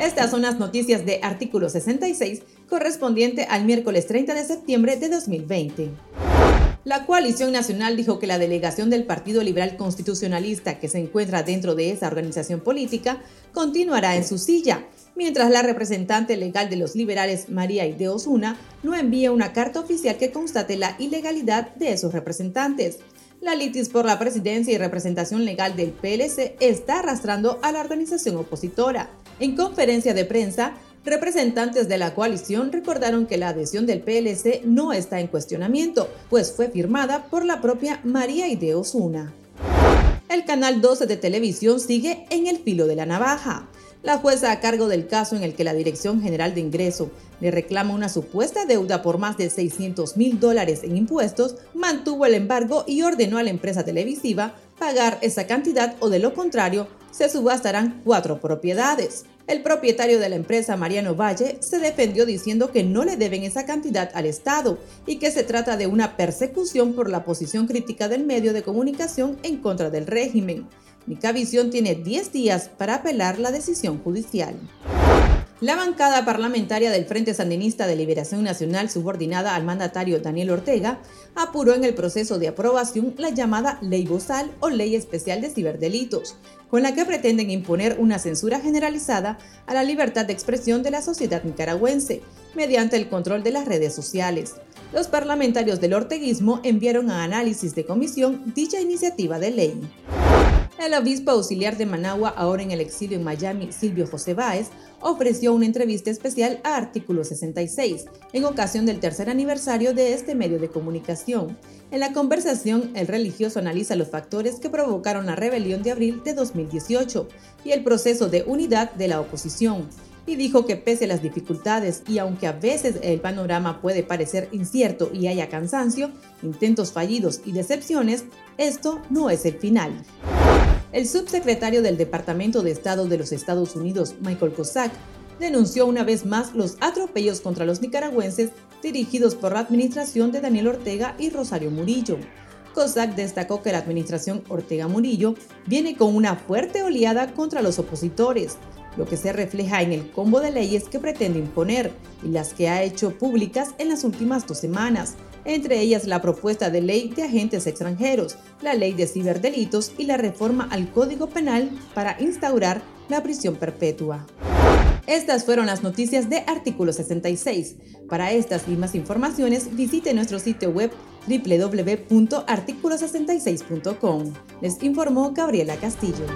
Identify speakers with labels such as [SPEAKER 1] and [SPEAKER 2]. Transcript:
[SPEAKER 1] Estas son las noticias de artículo 66 correspondiente al miércoles 30 de septiembre de 2020. La coalición nacional dijo que la delegación del Partido Liberal Constitucionalista que se encuentra dentro de esa organización política continuará en su silla, mientras la representante legal de los liberales, María Ide Osuna, no envía una carta oficial que constate la ilegalidad de esos representantes. La litis por la presidencia y representación legal del PLC está arrastrando a la organización opositora. En conferencia de prensa, Representantes de la coalición recordaron que la adhesión del PLC no está en cuestionamiento, pues fue firmada por la propia María Ide Osuna. El canal 12 de televisión sigue en el filo de la navaja. La jueza a cargo del caso en el que la Dirección General de Ingreso le reclama una supuesta deuda por más de 600 mil dólares en impuestos, mantuvo el embargo y ordenó a la empresa televisiva pagar esa cantidad o de lo contrario se subastarán cuatro propiedades. El propietario de la empresa, Mariano Valle, se defendió diciendo que no le deben esa cantidad al Estado y que se trata de una persecución por la posición crítica del medio de comunicación en contra del régimen. Nicavisión tiene 10 días para apelar la decisión judicial. La bancada parlamentaria del Frente Sandinista de Liberación Nacional, subordinada al mandatario Daniel Ortega, apuró en el proceso de aprobación la llamada Ley Bozal o Ley Especial de Ciberdelitos, con la que pretenden imponer una censura generalizada a la libertad de expresión de la sociedad nicaragüense, mediante el control de las redes sociales. Los parlamentarios del orteguismo enviaron a análisis de comisión dicha iniciativa de ley. El obispo auxiliar de Managua, ahora en el exilio en Miami, Silvio José Báez, ofreció una entrevista especial a Artículo 66, en ocasión del tercer aniversario de este medio de comunicación. En la conversación, el religioso analiza los factores que provocaron la rebelión de abril de 2018 y el proceso de unidad de la oposición y dijo que pese a las dificultades y aunque a veces el panorama puede parecer incierto y haya cansancio, intentos fallidos y decepciones, esto no es el final. El subsecretario del Departamento de Estado de los Estados Unidos, Michael Cossack, denunció una vez más los atropellos contra los nicaragüenses dirigidos por la administración de Daniel Ortega y Rosario Murillo. Cossack destacó que la administración Ortega Murillo viene con una fuerte oleada contra los opositores, lo que se refleja en el combo de leyes que pretende imponer y las que ha hecho públicas en las últimas dos semanas, entre ellas la propuesta de ley de agentes extranjeros, la ley de ciberdelitos y la reforma al Código Penal para instaurar la prisión perpetua. Estas fueron las noticias de Artículo 66. Para estas y más informaciones, visite nuestro sitio web www.articulo66.com. Les informó Gabriela Castillo.